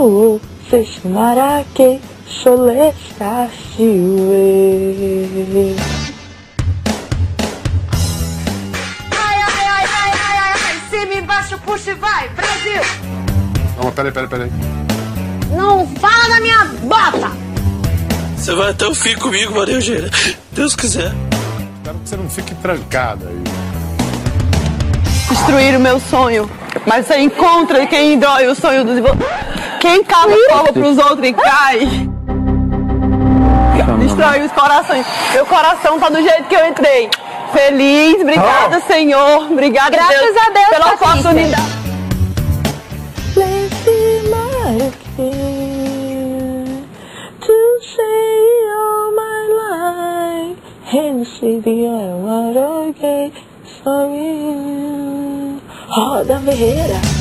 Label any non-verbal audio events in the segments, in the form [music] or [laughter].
o Seshinarake Sholestashi Ai, ai, ai, ai, ai, ai, cima, embaixo, puxa e vai, Brasil! Não, peraí, peraí, peraí. Não fala na minha bota! Você vai até o fim comigo, Maria Eugênia. Deus quiser. Espero que você não fique trancada aí. Destruir o meu sonho. Mas você encontra quem dói o sonho dos Quem cava prova pros outros e cai. Destrói os corações. Meu coração tá do jeito que eu entrei. Feliz, obrigada, Senhor. Obrigada, Graças Deus, a Deus, pela Patrícia. oportunidade. Seshinarake To say all my life And see the Amarake Sorry Roda Ferreira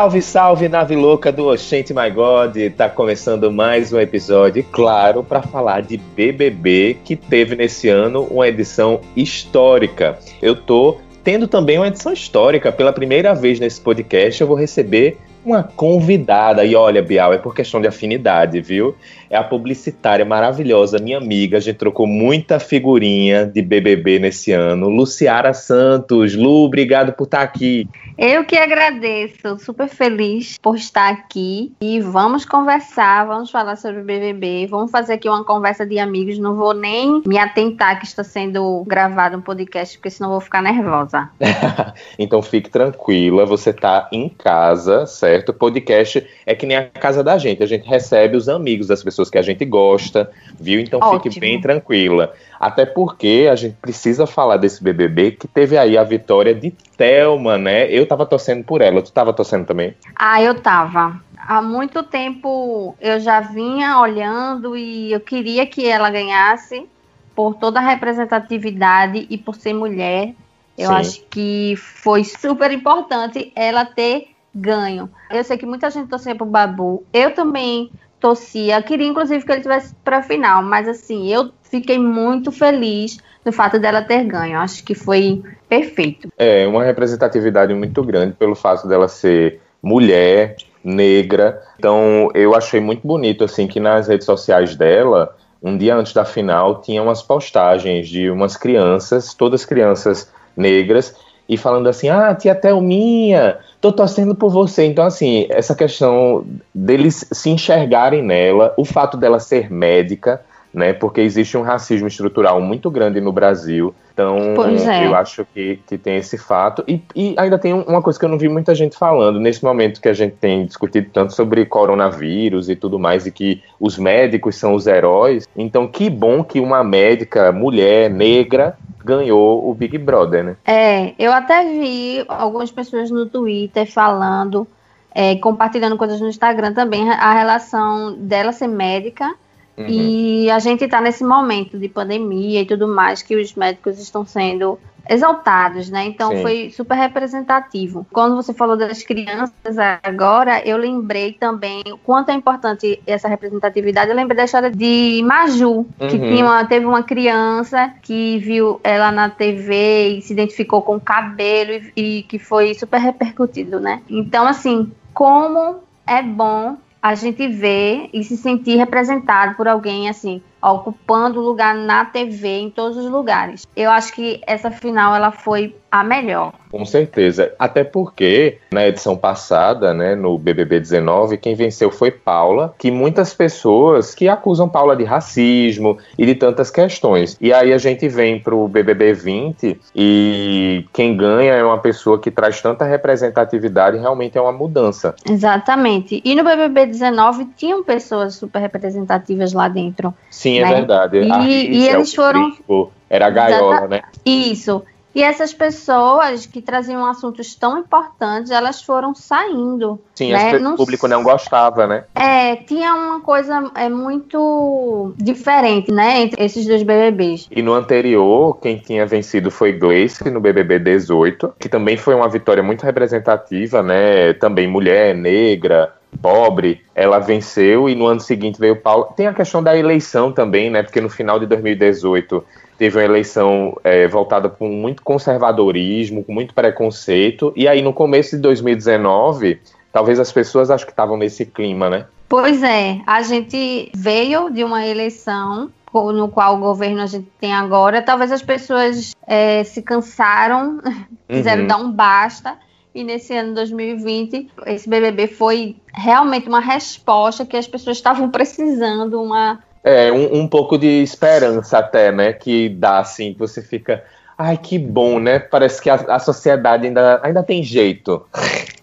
Salve, salve, nave louca do Oxente My God! Tá começando mais um episódio, claro, para falar de BBB, que teve nesse ano uma edição histórica. Eu tô tendo também uma edição histórica. Pela primeira vez nesse podcast, eu vou receber uma convidada. E olha, Bial, é por questão de afinidade, viu? É a publicitária maravilhosa, minha amiga. A gente trocou muita figurinha de BBB nesse ano. Luciara Santos. Lu, obrigado por estar aqui. Eu que agradeço, super feliz por estar aqui e vamos conversar, vamos falar sobre o BBB, vamos fazer aqui uma conversa de amigos. Não vou nem me atentar que está sendo gravado um podcast, porque senão eu vou ficar nervosa. [laughs] então fique tranquila, você tá em casa, certo? O podcast é que nem a casa da gente, a gente recebe os amigos das pessoas que a gente gosta, viu? Então fique Ótimo. bem tranquila. Até porque a gente precisa falar desse BBB que teve aí a vitória de Thelma, né? Eu tava torcendo por ela, tu tava torcendo também? Ah, eu tava. Há muito tempo eu já vinha olhando e eu queria que ela ganhasse por toda a representatividade e por ser mulher. Eu Sim. acho que foi super importante ela ter ganho. Eu sei que muita gente torcia pro Babu. Eu também torcia. Queria, inclusive, que ele tivesse pra final. Mas, assim, eu fiquei muito feliz do fato dela ter ganho. Acho que foi perfeito. É, uma representatividade muito grande pelo fato dela ser mulher, negra. Então, eu achei muito bonito, assim, que nas redes sociais dela, um dia antes da final, tinha umas postagens de umas crianças, todas crianças negras, e falando assim, ah, tia Thelminha, tô torcendo por você. Então, assim, essa questão deles se enxergarem nela, o fato dela ser médica, né, porque existe um racismo estrutural muito grande no Brasil. Então, é. eu acho que, que tem esse fato. E, e ainda tem um- uma coisa que eu não vi muita gente falando, nesse momento que a gente tem discutido tanto sobre coronavírus e tudo mais, e que os médicos são os heróis. Então, que bom que uma médica, mulher, negra, ganhou o Big Brother, né? É, eu até vi algumas pessoas no Twitter falando, é, compartilhando coisas no Instagram também, a relação dela ser médica Uhum. e a gente tá nesse momento de pandemia e tudo mais, que os médicos estão sendo exaltados, né? Então Sim. foi super representativo. Quando você falou das crianças agora, eu lembrei também o quanto é importante essa representatividade. Eu lembrei da história de Maju, que Uhum. tinha uma- teve uma criança que viu ela na TV e se identificou com o cabelo e, e que foi super repercutido, né? Então, assim, como é bom a gente ver e se sentir representado por alguém assim, ocupando lugar na TV em todos os lugares. Eu acho que essa final ela foi a melhor. Com certeza. Até porque na edição passada, né, no BBB 19, quem venceu foi Paula, que muitas pessoas que acusam Paula de racismo e de tantas questões. E aí a gente vem pro BBB 20 e quem ganha é uma pessoa que traz tanta representatividade, realmente é uma mudança. Exatamente. E no BBB 19 tinham pessoas super representativas lá dentro. Sim, é Né? verdade. E- e eles foram- Brinco, era a gaiola, né? Isso. E essas pessoas que traziam assuntos tão importantes, elas foram saindo. Sim, né? o público não gostava, né? É, tinha uma coisa é, muito diferente, né, entre esses dois BBBs. E no anterior, quem tinha vencido foi Gleice no BBB 18, que também foi uma vitória muito representativa, né? Também mulher, negra, pobre, ela venceu e no ano seguinte veio Paulo. Tem a questão da eleição também, né? Porque no final de 2018 teve uma eleição é, voltada com muito conservadorismo, com muito preconceito, e aí no começo de 2019, talvez as pessoas acho que estavam nesse clima, né? Pois é, a gente veio de uma eleição no qual o governo a gente tem agora. Talvez as pessoas é, se cansaram, [laughs] quiseram Uhum. dar um basta. E nesse ano 2020, esse BBB foi realmente uma resposta que as pessoas estavam precisando, uma É, um, um pouco de esperança até, né? Que dá assim, que você fica. Ai, que bom, né? Parece que a, a sociedade ainda, ainda tem jeito.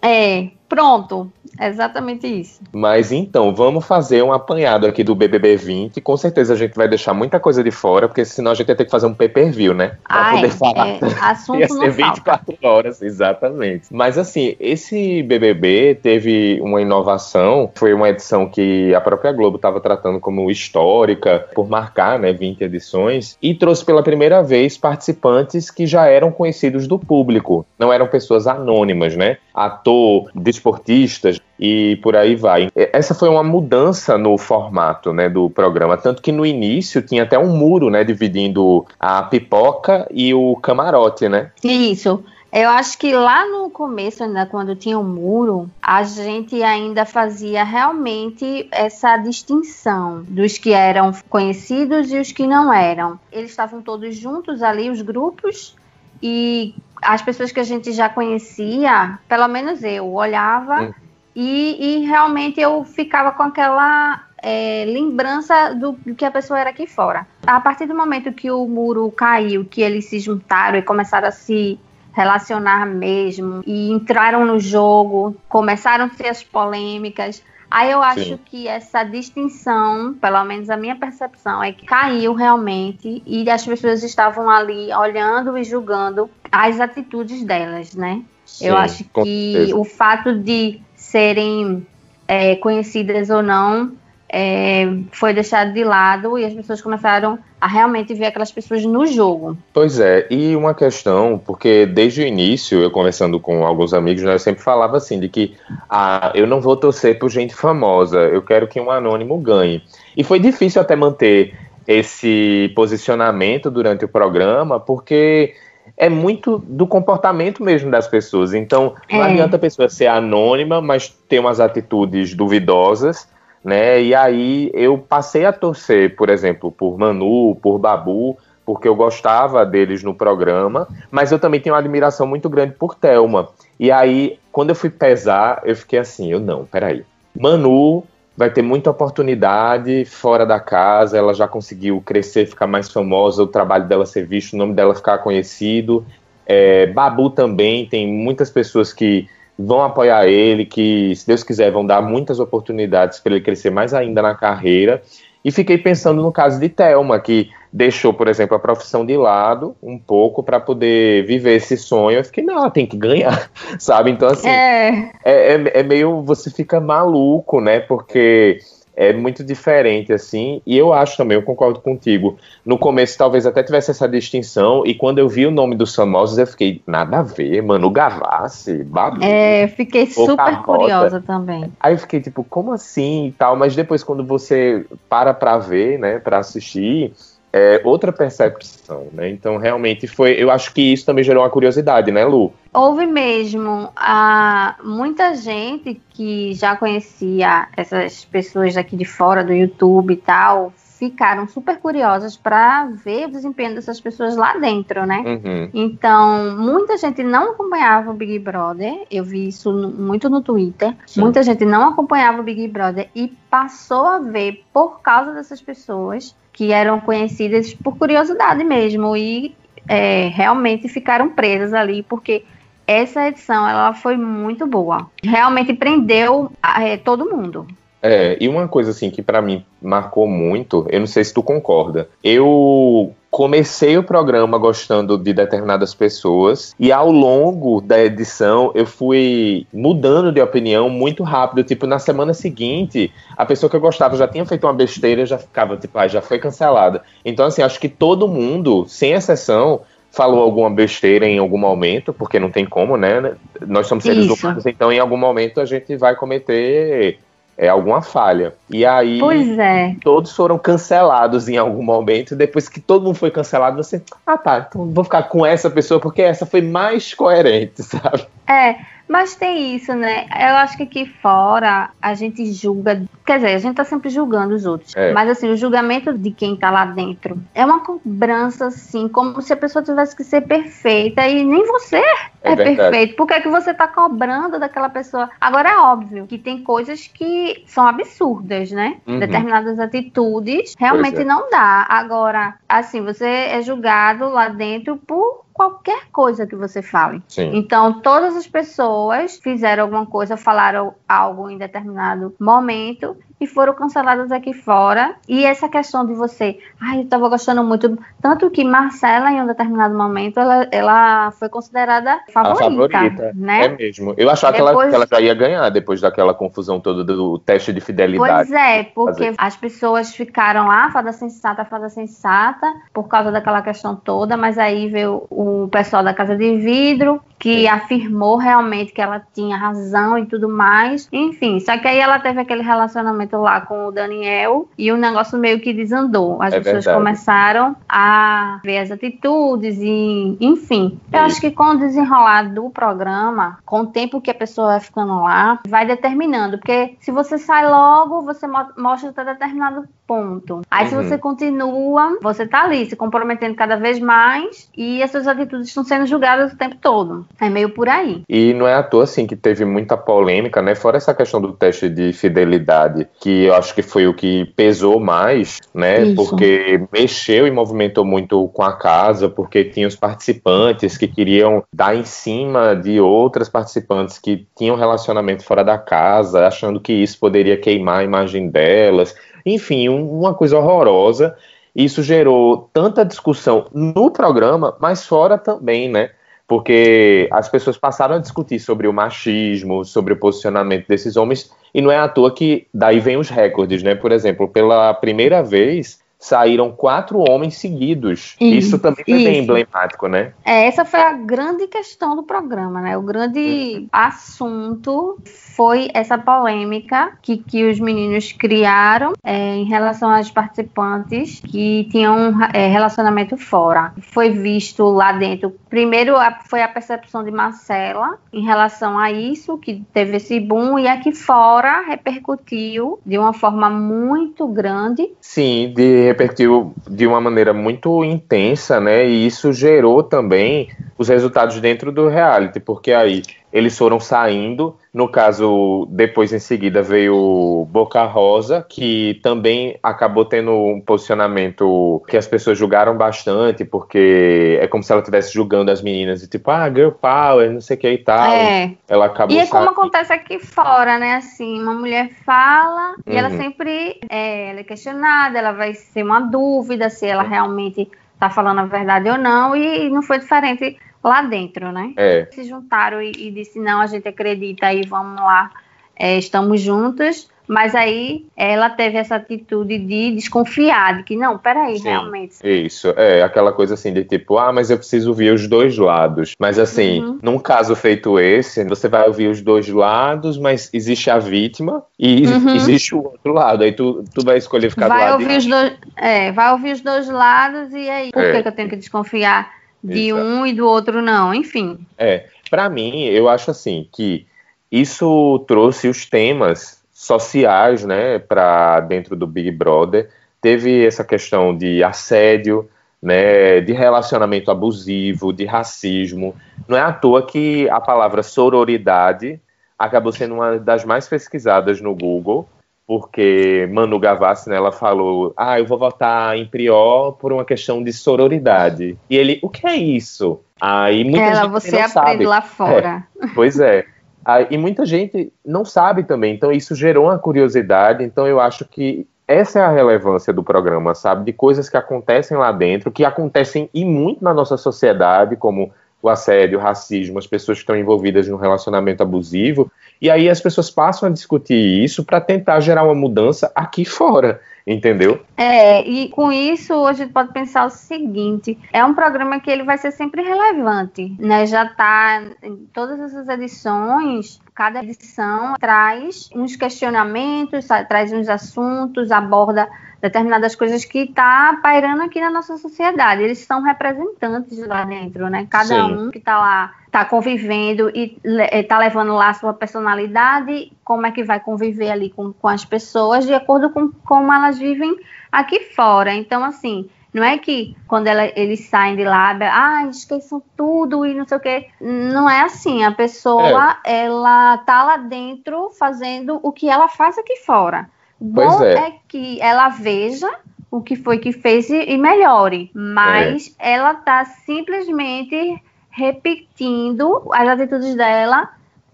É, pronto, é exatamente isso. Mas então, vamos fazer um apanhado aqui do BBB 20. Com certeza a gente vai deixar muita coisa de fora, porque senão a gente ia ter que fazer um pay per view, né? Pra Ah, poder é, falar. é, assunto [laughs] Ia ser falta. 24 horas, exatamente. Mas assim, esse BBB teve uma inovação. Foi uma edição que a própria Globo estava tratando como histórica, por marcar, né, 20 edições, e trouxe pela primeira vez participantes que já eram conhecidos do público. Não eram pessoas anônimas, né? Ator, desportistas e por aí vai. Essa foi uma mudança no formato, né, do programa, tanto que no início tinha até um muro, né, dividindo a pipoca e o camarote, né? Isso. Eu acho que lá no começo, ainda quando tinha o muro, a gente ainda fazia realmente essa distinção dos que eram conhecidos e os que não eram. Eles estavam todos juntos ali, os grupos, e as pessoas que a gente já conhecia, pelo menos eu, olhava Hum. e, e realmente eu ficava com aquela é, lembrança do, do que a pessoa era aqui fora. A partir do momento que o muro caiu, que eles se juntaram e começaram a se relacionar mesmo e entraram no jogo, começaram a ter as polêmicas. Aí eu acho Sim. que essa distinção, pelo menos a minha percepção, é que caiu realmente e as pessoas estavam ali olhando e julgando as atitudes delas, né? eu Sim, acho com que certeza. o fato de serem é, conhecidas ou não é, foi deixado de lado e as pessoas começaram a realmente ver aquelas pessoas no jogo. Pois é, e uma questão, porque desde o início, eu conversando com alguns amigos, né, eu sempre falava assim, de que ah, eu não vou torcer por gente famosa, eu quero que um anônimo ganhe. E foi difícil até manter esse posicionamento durante o programa, porque é muito do comportamento mesmo das pessoas. Então, não É. adianta a pessoa ser anônima, mas ter umas atitudes duvidosas, né? E aí eu passei a torcer, por exemplo, por Manu, por Babu, porque eu gostava deles no programa, mas eu também tenho uma admiração muito grande por Thelma. E aí, quando eu fui pesar, eu fiquei assim, eu não, peraí. Manu vai ter muita oportunidade fora da casa, ela já conseguiu crescer, ficar mais famosa, o trabalho dela ser visto, o nome dela ficar conhecido. É, Babu também, tem muitas pessoas que vão apoiar ele, que, se Deus quiser, vão dar muitas oportunidades para ele crescer mais ainda na carreira. E fiquei pensando no caso de Thelma, que deixou, por exemplo, a profissão de lado um pouco para poder viver esse sonho. Eu fiquei, não, ela tem que ganhar, [laughs] sabe? Então, assim, É, é, é, é meio. Você fica maluco, né? Porque é muito diferente, assim. E eu acho também, eu concordo contigo. No começo, talvez até tivesse essa distinção. E quando eu vi o nome dos famosos, eu fiquei, nada a ver, Manu Gavassi, Babu. é, fiquei super curiosa também. Aí eu fiquei tipo, como assim e tal? Mas depois, quando você para pra ver, né, pra assistir, é outra percepção, né? Então, realmente foi. Eu acho que isso também gerou uma curiosidade, né, Lu? Houve mesmo a, muita gente que já conhecia essas pessoas aqui de fora do YouTube e tal, ficaram super curiosas para ver o desempenho dessas pessoas lá dentro, né? Uhum. Então, muita gente não acompanhava o Big Brother. Eu vi isso no- muito no Twitter. Sim. Muita gente não acompanhava o Big Brother e passou a ver por causa dessas pessoas que eram conhecidas por curiosidade mesmo e é, realmente ficaram presas ali porque essa edição ela foi muito boa. Realmente prendeu é, todo mundo. É, e uma coisa assim que pra mim marcou muito, eu não sei se tu concorda. Eu comecei o programa gostando de determinadas pessoas e ao longo da edição eu fui mudando de opinião muito rápido. Tipo, na semana seguinte, a pessoa que eu gostava já tinha feito uma besteira, já ficava, tipo, ah, já foi cancelada. Então, assim, acho que todo mundo, sem exceção, falou alguma besteira em algum momento, porque não tem como, né? Nós somos seres Isso. humanos, então em algum momento a gente vai cometer é, alguma falha. E aí é. todos foram cancelados em algum momento. Depois que todo mundo foi cancelado, você, ah tá, então vou ficar com essa pessoa porque essa foi mais coerente, [laughs] sabe? É, mas tem isso, né? Eu acho que aqui fora a gente julga. Quer dizer, a gente tá sempre julgando os outros. É. Mas assim, o julgamento de quem tá lá dentro é uma cobrança, assim, como se a pessoa tivesse que ser perfeita e nem você É é, perfeito. Por que, é que você tá cobrando daquela pessoa? Agora é óbvio que tem coisas que são absurdas, né? Uhum. Determinadas atitudes realmente é. não dá. Agora, assim, você é julgado lá dentro por qualquer coisa que você fale. Sim. Então, todas as pessoas fizeram alguma coisa, falaram algo em determinado momento e foram canceladas aqui fora. E essa questão de você, ai, eu tava gostando muito. Tanto que Marcela, em um determinado momento, ela, ela foi considerada A favorita, favorita. né? É mesmo. Eu achava que, ela, Depois- que ela já ia ganhar depois daquela confusão toda do teste de fidelidade. Pois é, porque fazer. as pessoas ficaram lá, fada sensata, fada sensata, por causa daquela questão toda, mas aí veio o pessoal da Casa de Vidro, que afirmou realmente que ela tinha razão e tudo mais. Enfim, só que aí ela teve aquele relacionamento lá com o Daniel e o negócio meio que desandou. As É pessoas verdade. começaram a ver as atitudes e, enfim. Eu acho que com o desenrolar do programa, com o tempo que a pessoa vai ficando lá, vai determinando. Porque se você sai logo, você mo- mostra até determinado ponto. Aí se Uhum. você continua, você tá ali se comprometendo cada vez mais e as suas atitudes estão sendo julgadas o tempo todo. É meio por aí. E não é à toa, assim, que teve muita polêmica, né? Fora essa questão do teste de fidelidade, que eu acho que foi o que pesou mais, né? Isso. Porque mexeu e movimentou muito com a casa, porque tinha os participantes que queriam dar em cima de outras participantes que tinham relacionamento fora da casa, achando que isso poderia queimar a imagem delas. Enfim, um- uma coisa horrorosa. Isso gerou tanta discussão no programa, mas fora também, né? porque as pessoas passaram a discutir sobre o machismo, sobre o posicionamento desses homens, e não é à toa que daí vem os recordes, né? Por exemplo, pela primeira vez saíram quatro homens seguidos. Isso, Isso, também foi bem isso. emblemático, né? É, essa foi a grande questão do programa, né? O grande assunto foi essa polêmica que, que os meninos criaram é, em relação às participantes que tinham é, relacionamento fora. Foi visto lá dentro. Primeiro a- foi a percepção de Marcela em relação a isso, que teve esse boom, e aqui fora repercutiu de uma forma muito grande Sim, de repercutiu de uma maneira muito intensa, né? E isso gerou também os resultados dentro do reality, porque aí eles foram saindo. No caso, depois em seguida veio Boca Rosa, que também acabou tendo um posicionamento que as pessoas julgaram bastante, porque é como se ela estivesse julgando as meninas, e tipo, ah, girl power, não sei o que e tal. É. Ela acabou E é como acontece aqui fora, né? Assim, uma mulher fala e ela Uhum. sempre é, ela é questionada, ela vai ser uma dúvida se ela realmente tá falando a verdade ou não, e não foi diferente lá dentro, né? É. Se juntaram e, e disse, não, a gente acredita e vamos lá, é, estamos juntas. Mas aí ela teve essa atitude de desconfiar, de que não, peraí, Sim. realmente. Isso, é aquela coisa assim de tipo, ah, mas eu preciso ouvir os dois lados. Mas assim, Uhum. num caso feito esse, você vai ouvir os dois lados, mas existe a vítima e Uhum. existe o outro lado. Aí tu, tu vai escolher ficar do vai lado ouvir de... os dois, é, vai ouvir os dois lados e aí por É. que eu tenho que desconfiar de Exato. um e do outro não? Enfim, É, pra mim, eu acho assim que isso trouxe os temas sociais, né, para dentro do Big Brother. Teve essa questão de assédio, né, de relacionamento abusivo, de racismo. Não é à toa que a palavra sororidade acabou sendo uma das mais pesquisadas no Google, porque Manu Gavassi, né, ela falou, ah, eu vou votar em Prior por uma questão de sororidade. E ele, o que é isso? Aí muita ela gente você não aprende sabe. lá fora. Pois é. Ah, e muita gente não sabe também, então isso gerou uma curiosidade. Então eu acho que essa é a relevância do programa, sabe? De coisas que acontecem lá dentro, que acontecem e muito na nossa sociedade, como o assédio, o racismo, as pessoas que estão envolvidas no relacionamento abusivo, e aí as pessoas passam a discutir isso para tentar gerar uma mudança aqui fora, entendeu? É, e com isso a gente pode pensar o seguinte: é um programa que ele vai ser sempre relevante, né? Já está em todas essas edições, cada edição traz uns questionamentos, traz uns assuntos, aborda determinadas coisas que está pairando aqui na nossa sociedade. Eles são representantes lá dentro, né? Cada Sim. um que está lá, está convivendo e está levando lá a sua personalidade, como é que vai conviver ali com, com as pessoas, de acordo com como elas vivem aqui fora. Então, assim, não é que quando ela- eles saem de lá, ah, esqueçam tudo e não sei o quê. Não é assim. A pessoa, ela tá lá dentro fazendo o que ela faz aqui fora. Bom é. é. que ela veja o que foi que fez e, e melhore. Mas ela tá simplesmente repetindo as atitudes dela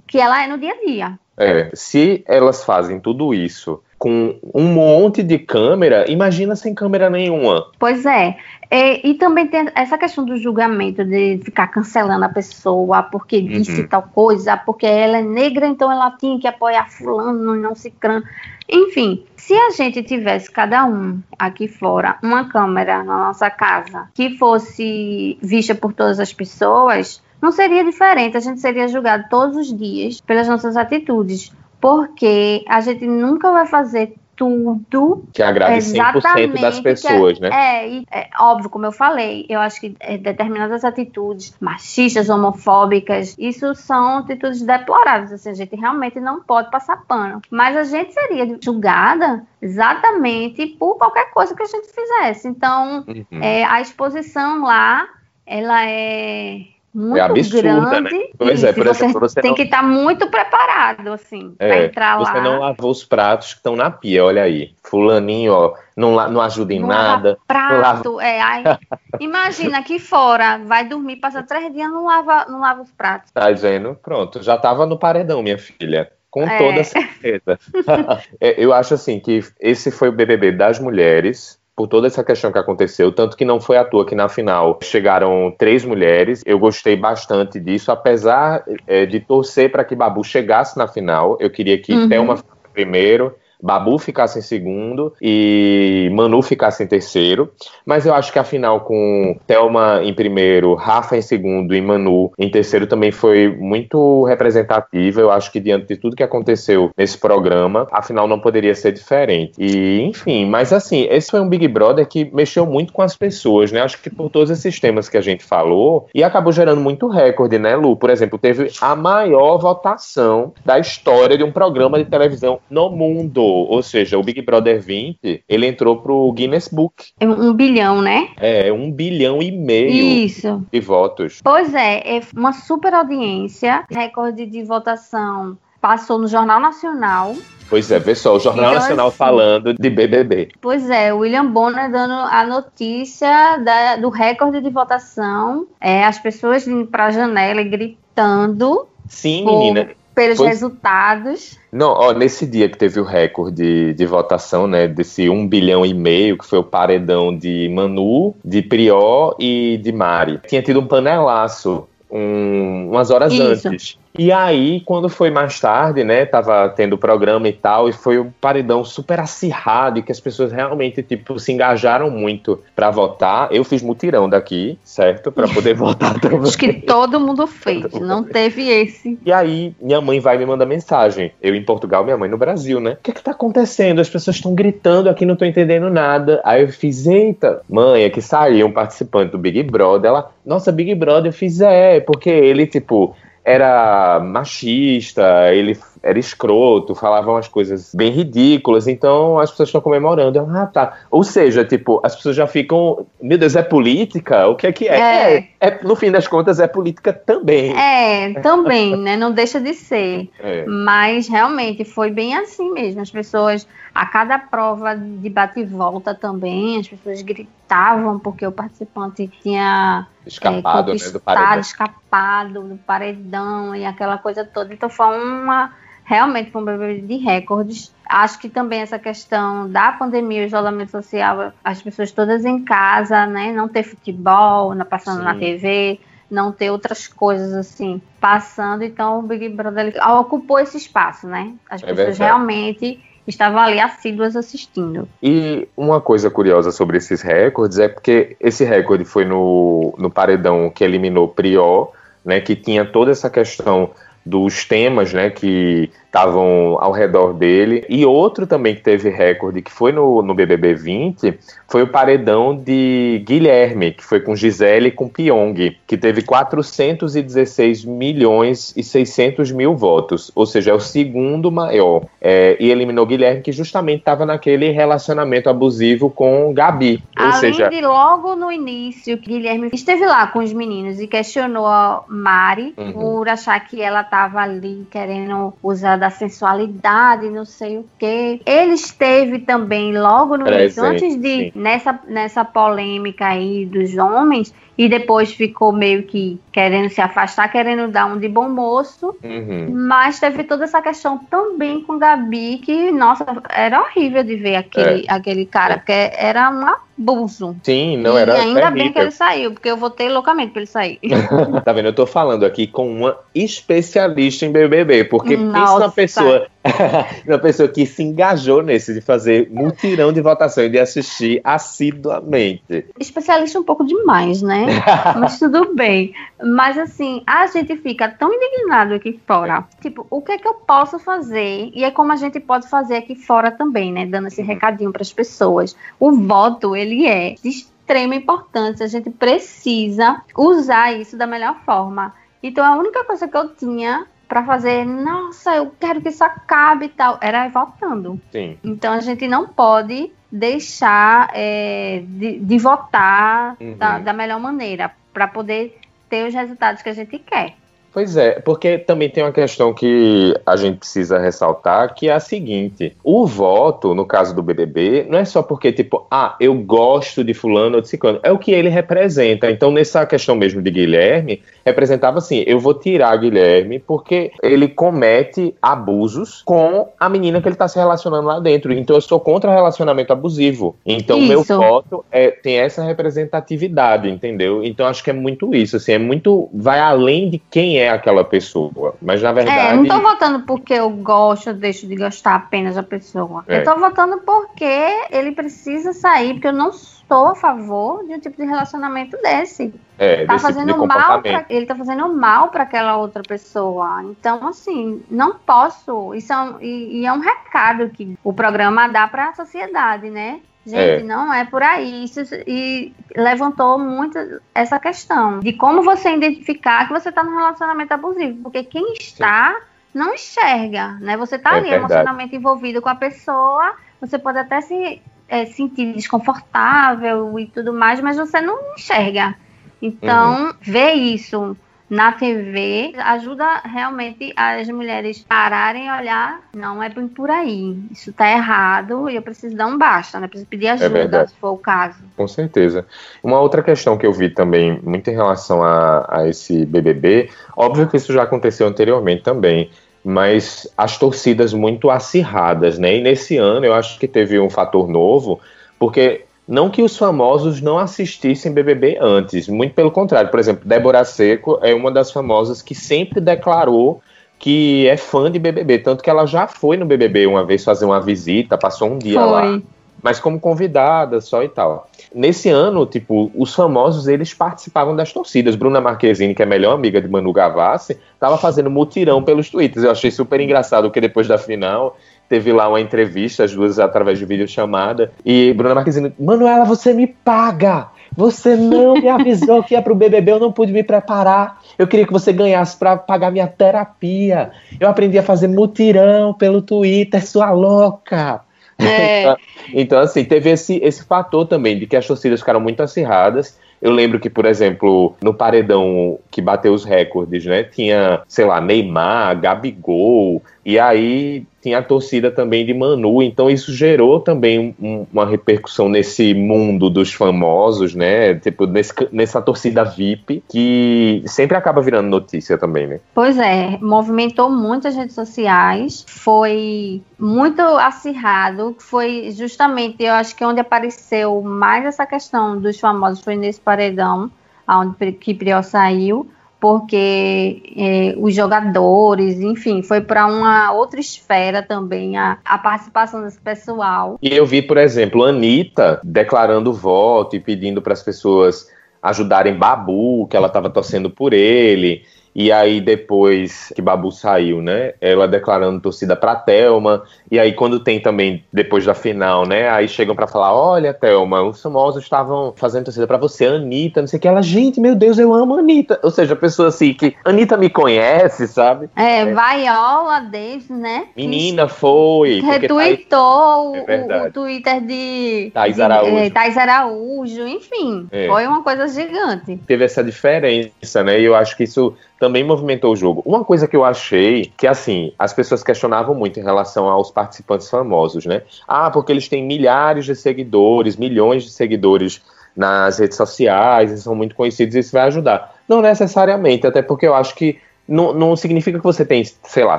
que ela é no dia a dia. É, se elas fazem tudo isso com um monte de câmera, imagina sem câmera nenhuma. Pois é. É, e também tem essa questão do julgamento, de ficar cancelando a pessoa porque disse Uhum. tal coisa, porque ela é negra, então ela tinha que apoiar fulano, não cicrano. Enfim, se a gente tivesse cada um aqui fora uma câmera na nossa casa que fosse vista por todas as pessoas, não seria diferente. A gente seria julgado todos os dias pelas nossas atitudes, porque a gente nunca vai fazer tudo Que agrade 100% das Exatamente, pessoas, é, né? É, e é óbvio, como eu falei, eu acho que é, determinadas atitudes machistas, homofóbicas, isso são atitudes deploráveis, assim, a gente realmente não pode passar pano. Mas a gente seria julgada exatamente por qualquer coisa que a gente fizesse. Então, Uhum. é, a exposição lá, ela é muito É absurda, grande. né? Pois é, por exemplo, você tem não- que estar muito preparado, assim, para É, entrar lá. você não lavou os pratos que estão na pia, olha aí. Fulaninho, ó, não, não ajuda em Não nada. lava prato, é. Ai, [laughs] imagina aqui fora, vai dormir, passa três dias, não lava, não lava os pratos. Tá dizendo? Pronto, já tava no paredão, minha filha. Com É. toda certeza. [laughs] É, Eu acho assim que esse foi o BBB das mulheres. Por toda essa questão que aconteceu, tanto que não foi à toa que na final chegaram três mulheres. Eu gostei bastante disso, apesar é, de torcer para que Babu chegasse na final. Eu queria que Uhum. Thelma primeiro, Babu ficasse em segundo e Manu ficasse em terceiro. Mas eu acho que a final com Thelma em primeiro, Rafa em segundo e Manu em terceiro também foi muito representativa. Eu acho que diante de tudo que aconteceu nesse programa, a final não poderia ser diferente. E, enfim, mas assim, esse foi um Big Brother que mexeu muito com as pessoas, né? Acho que por todos esses temas que a gente falou, e acabou gerando muito recorde, né, Lu? Por exemplo, teve a maior votação da história de um programa de televisão no mundo. Ou seja, o Big Brother 20, ele entrou pro Guinness Book. É Um bilhão, né? É, um bilhão e meio Isso. de votos. Pois é, é uma super audiência, recorde de votação passou no Jornal Nacional. Pois é, vê só, o Jornal Então, Nacional assim, falando de BBB. Pois é, o William Bonner dando a notícia da- do recorde de votação, é, as pessoas indo para a janela e gritando Sim, por- menina. Pelos Pois- resultados. Não, ó, nesse dia que teve o recorde de votação, né, desse um bilhão e meio, que foi o paredão de Manu, de Prió e de Mari, tinha tido um panelaço um- umas horas Isso. antes. E aí, quando foi mais tarde, né, tava tendo o programa e tal, e foi um paredão super acirrado, e que as pessoas realmente, tipo, se engajaram muito pra votar. Eu fiz mutirão daqui, certo? Pra poder [laughs] votar também. Acho que todo mundo fez, não teve esse. E aí, minha mãe vai e me manda mensagem. Eu em Portugal, minha mãe no Brasil, né? O que é que tá acontecendo? As pessoas estão gritando aqui, não tô entendendo nada. Aí eu fiz, eita, mãe, é que saiu um participante do Big Brother. Ela, nossa, Big Brother, eu fiz, é, porque ele, tipo, era machista, ele era escroto, falava umas coisas bem ridículas, então as pessoas estão comemorando. Eu, ah, tá. Ou seja, tipo, as pessoas já ficam, meu Deus, é política? O que é que é? É. É, é, no fim das contas, é política também. É, também, né? Não deixa de ser. É. Mas realmente foi bem assim mesmo. As pessoas, a cada prova de bate e volta também, as pessoas gritavam porque o participante tinha Escapado, é, né, do paredão. escapado do paredão e aquela coisa toda. Então foi uma realmente foi um BBB de recordes. Acho que também essa questão da pandemia, o isolamento social, as pessoas todas em casa, né? Não ter futebol, passando Sim. na TV, não ter outras coisas assim passando. Então o Big Brother ele ocupou esse espaço, né? As É pessoas verdade. realmente estavam ali assíduas assistindo. E uma coisa curiosa sobre esses recordes é porque esse recorde foi no, no paredão que eliminou Prior, né, que tinha toda essa questão dos temas, né, que estavam ao redor dele. E outro também que teve recorde, que foi no, no BBB 20, foi o paredão de Guilherme, que foi com Gisele e com Pyong, que teve 416 milhões e 600 mil votos, ou seja, é o segundo maior. É, e eliminou Guilherme, que justamente estava naquele relacionamento abusivo com Gabi. Ou Além seja, de logo no início, que Guilherme esteve lá com os meninos e questionou a Mari Uhum. por achar que ela estava ali querendo usar da sensualidade, não sei o quê. Ele esteve também logo no início, antes de sim. nessa, nessa polêmica aí dos homens, e depois ficou meio que querendo se afastar, querendo dar um de bom moço. uhum, Mas teve toda essa questão também com Gabi, que, nossa, era horrível de ver aquele, aquele cara, porque era um abuso. sim, não e era ainda bem que ele saiu, porque eu votei loucamente pra ele sair. [laughs] Tá vendo? Eu tô falando aqui com uma especialista em BBB, porque pensa Nossa. uma pessoa, [laughs] uma pessoa que se engajou nesse de fazer mutirão de votação e de assistir assiduamente. Especialista um pouco demais, né? [laughs] Mas tudo bem. Mas assim, a gente fica tão indignado aqui fora. Tipo, o que é que eu posso fazer? E é como a gente pode fazer aqui fora também, né? Dando esse recadinho para as pessoas. O voto, ele é de extrema importância. A gente precisa usar isso da melhor forma. Então, a única coisa que eu tinha para fazer, nossa, eu quero que isso acabe e tal, era votando. Sim. Então a gente não pode deixar é, de, de votar Uhum. da, da melhor maneira para poder ter os resultados que a gente quer. Pois é, porque também tem uma questão que a gente precisa ressaltar, que é a seguinte: o voto, no caso do BBB, não é só porque, tipo, ah, eu gosto de fulano ou de ciclano, é o que ele representa. Então, nessa questão mesmo de Guilherme, representava assim, eu vou tirar Guilherme porque ele comete abusos com a menina que ele tá se relacionando lá dentro. Então, eu sou contra relacionamento abusivo. Então, meu Isso. voto é, tem essa representatividade, entendeu? Então, acho que é muito isso, assim, é muito, vai além de quem é aquela pessoa. Mas, na verdade... É, não tô votando porque eu gosto ou deixo de gostar apenas da pessoa. É. Eu tô votando porque ele precisa sair, porque eu não estou a favor de um tipo de relacionamento desse. É, tá tipo fazendo mal comportamento. pra, ele tá fazendo mal para aquela outra pessoa. Então, assim, não posso. Isso é um, e, e é um recado que o programa dá para a sociedade, né? Gente, É. não é por aí. Isso, e levantou muito essa questão de como você identificar que você está num relacionamento abusivo. Porque quem está não enxerga, né? Você tá É ali verdade. emocionalmente envolvido com a pessoa, você pode até se é, sentir desconfortável e tudo mais, mas você não enxerga. Então, Uhum. ver isso na TV ajuda realmente as mulheres pararem e olhar, não é bem por aí, isso tá errado e eu preciso dar um basta, né? Preciso pedir ajuda, verdade. se for o caso. Com certeza. Uma outra questão que eu vi também, muito em relação a, a esse BBB, óbvio que isso já aconteceu anteriormente também, mas as torcidas muito acirradas, né? E nesse ano eu acho que teve um fator novo, porque não que os famosos não assistissem BBB antes, muito pelo contrário. Por exemplo, Débora Seco é uma das famosas que sempre declarou que é fã de BBB, tanto que ela já foi no BBB uma vez fazer uma visita, passou um dia lá Foi. mas como convidada só e tal. Nesse ano, tipo, os famosos eles participavam das torcidas. Bruna Marquezine, que é a melhor amiga de Manu Gavassi, tava fazendo mutirão pelos tweets. Eu achei super engraçado que depois da final teve lá uma entrevista, as duas através de videochamada, e Bruna Marquezine, Manuela, você me paga! Você não me avisou que ia pro BBB, eu não pude me preparar. Eu queria que você ganhasse pra pagar minha terapia. Eu aprendi a fazer mutirão pelo Twitter, sua louca. É. Então, assim, teve esse, esse fator também de que as torcidas ficaram muito acirradas. Eu lembro que, por exemplo, no paredão que bateu os recordes, né? Tinha, sei lá, Neymar, Gabigol, e aí tinha a torcida também de Manu, então isso gerou também um, uma repercussão nesse mundo dos famosos, né? Tipo, nesse, nessa torcida VIP, que sempre acaba virando notícia também, né? Pois é, movimentou muitas redes sociais, foi muito acirrado, foi justamente, eu acho que onde apareceu mais essa questão dos famosos foi nesse paredão, onde que Priol saiu, porque é, os jogadores, enfim, foi para uma outra esfera também a, a participação desse pessoal. E eu vi, por exemplo, a Anitta declarando voto e pedindo para as pessoas ajudarem Babu, que ela estava torcendo por ele. E aí, depois que Babu saiu, né? Ela declarando torcida pra Thelma. E aí, quando tem também, depois da final, né? Aí chegam para falar: Olha, Thelma, os famosos estavam fazendo torcida para você, Anitta, não sei o que. Ela, gente, meu Deus, eu amo Anitta. Ou seja, a pessoa assim que. Anitta me conhece, sabe? É, é. Vaiola Davis, né? Menina, foi. Retweetou é o, Twitter de. Thais Araújo. É, Thais Araújo, enfim. É. Foi uma coisa gigante. Teve essa diferença, né? E eu acho que isso também movimentou o jogo. Uma coisa que eu achei que, assim, as pessoas questionavam muito em relação aos participantes famosos, né? Ah, porque eles têm milhares de seguidores, milhões de seguidores nas redes sociais, eles são muito conhecidos, isso vai ajudar. Não necessariamente, até porque eu acho que não, não, significa que você tem, sei lá,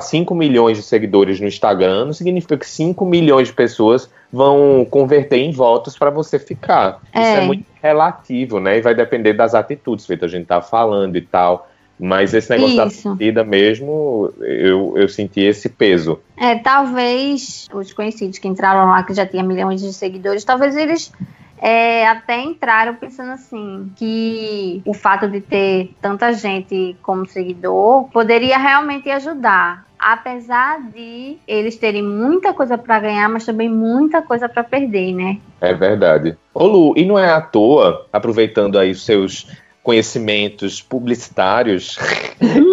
5 milhões de seguidores no Instagram, não significa que 5 milhões de pessoas vão converter em votos para você ficar. É. Isso é muito relativo, né? E vai depender das atitudes, feito a gente tá falando e tal. Mas esse negócio Isso. da partida mesmo, eu, eu senti esse peso. É, talvez os conhecidos que entraram lá, que já tinha milhões de seguidores, talvez eles é, até entraram pensando assim, que o fato de ter tanta gente como seguidor poderia realmente ajudar. Apesar de eles terem muita coisa para ganhar, mas também muita coisa para perder, né? É verdade. Ô Lu, e não é à toa, aproveitando aí os seus conhecimentos publicitários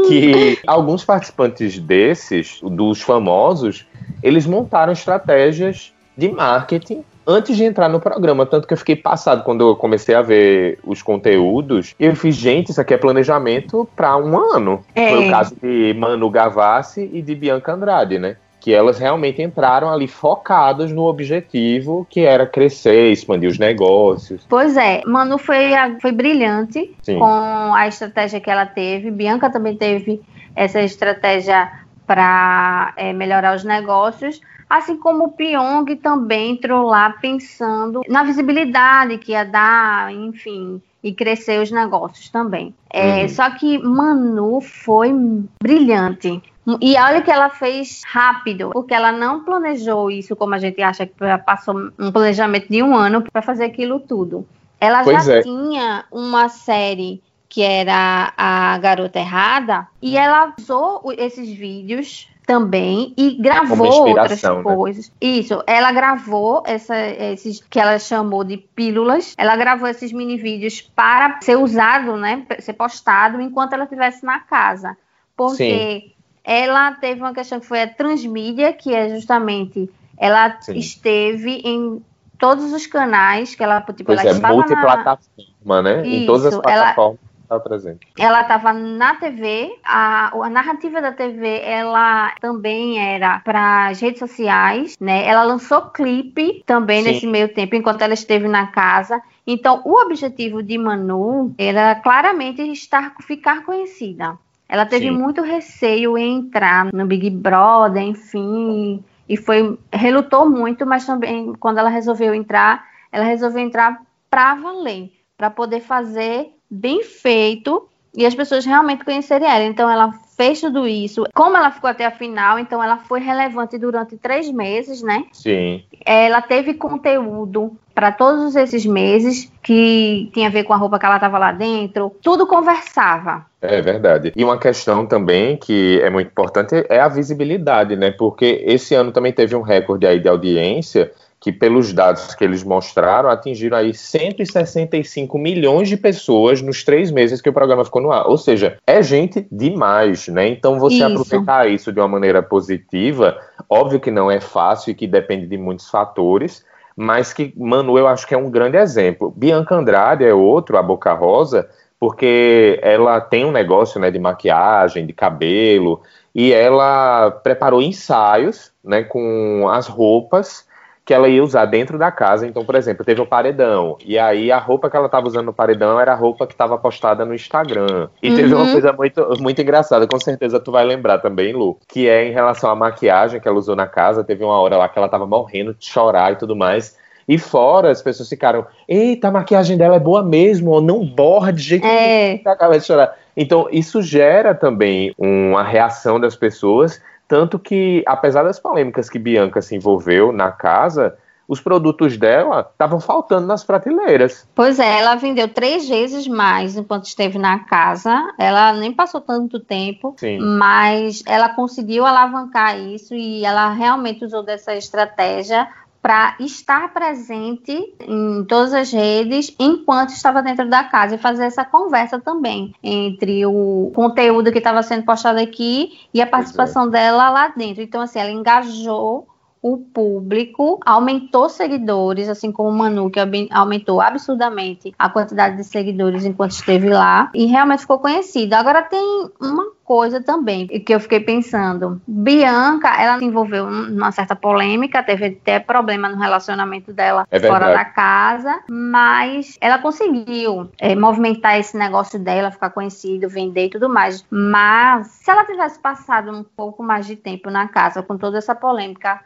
que alguns participantes desses, dos famosos, eles montaram estratégias de marketing antes de entrar no programa. Tanto que eu fiquei passado quando eu comecei a ver os conteúdos. E eu fiz, gente, isso aqui é planejamento para um ano. É. Foi o caso de Manu Gavassi e de Bianca Andrade, né? Que elas realmente entraram ali focadas no objetivo que era crescer, expandir os negócios. Pois é, Manu foi, foi brilhante Sim. com a estratégia que ela teve. Bianca também teve essa estratégia para é, melhorar os negócios. Assim como o Pyong também entrou lá pensando na visibilidade que ia dar, enfim, e crescer os negócios também. É, uhum. Só que Manu foi brilhante. E olha que ela fez rápido, porque ela não planejou isso como a gente acha que passou um planejamento de um ano para fazer aquilo tudo. Ela pois já é. tinha uma série que era a Garota Errada e ela usou esses vídeos também e gravou outras né? coisas. Isso, ela gravou essa, esses que ela chamou de pílulas. Ela gravou esses mini vídeos para ser usado, né, ser postado enquanto ela estivesse na casa, porque Sim. Ela teve uma questão que foi a transmídia, que é justamente ela Sim. esteve em todos os canais que ela tipo, pois ela é, multiplataforma, na... né? Isso, em todas as plataformas. Ela estava presente? Ela estava na TV, a, a narrativa da TV, ela também era para as redes sociais, né? Ela lançou clipe também Sim. nesse meio tempo, enquanto ela esteve na casa. Então, o objetivo de Manu era claramente estar, ficar conhecida. Ela teve Sim. muito receio em entrar no Big Brother, enfim, e foi relutou muito, mas também quando ela resolveu entrar, ela resolveu entrar para valer, para poder fazer bem feito e as pessoas realmente conhecerem ela. Então ela fez tudo isso. Como ela ficou até a final, então ela foi relevante durante três meses, né? Sim. Ela teve conteúdo para todos esses meses que tinha a ver com a roupa que ela estava lá dentro. Tudo conversava. É verdade. E uma questão também que é muito importante é a visibilidade, né? Porque esse ano também teve um recorde aí de audiência que pelos dados que eles mostraram, atingiram aí 165 milhões de pessoas nos três meses que o programa ficou no ar. Ou seja, é gente demais, né? Então você isso. aproveitar isso de uma maneira positiva, óbvio que não é fácil e que depende de muitos fatores, mas que, Manu, eu acho que é um grande exemplo. Bianca Andrade é outro, a Boca Rosa, porque ela tem um negócio né, de maquiagem, de cabelo, e ela preparou ensaios né, com as roupas que ela ia usar dentro da casa. Então, por exemplo, teve o um paredão. E aí a roupa que ela estava usando no paredão era a roupa que estava postada no Instagram. E uhum. teve uma coisa muito, muito engraçada, com certeza tu vai lembrar também, Lu, que é em relação à maquiagem que ela usou na casa. Teve uma hora lá que ela estava morrendo de chorar e tudo mais. E fora, as pessoas ficaram, eita, a maquiagem dela é boa mesmo, ou não borra de jeito é. nenhum, acaba de chorar. Então, isso gera também uma reação das pessoas tanto que, apesar das polêmicas que Bianca se envolveu na casa, os produtos dela estavam faltando nas prateleiras. Pois é, ela vendeu três vezes mais enquanto esteve na casa. Ela nem passou tanto tempo, Sim. mas ela conseguiu alavancar isso e ela realmente usou dessa estratégia para estar presente em todas as redes enquanto estava dentro da casa e fazer essa conversa também entre o conteúdo que estava sendo postado aqui e a participação é. dela lá dentro. Então, assim, ela engajou o público, aumentou seguidores, assim como o Manu, que aumentou absurdamente a quantidade de seguidores enquanto esteve lá, e realmente ficou conhecida. Agora tem uma coisa também que eu fiquei pensando. Bianca, ela se envolveu numa certa polêmica, teve até problema no relacionamento dela é fora da casa, mas ela conseguiu é, movimentar esse negócio dela, ficar conhecido, vender e tudo mais. Mas se ela tivesse passado um pouco mais de tempo na casa com toda essa polêmica,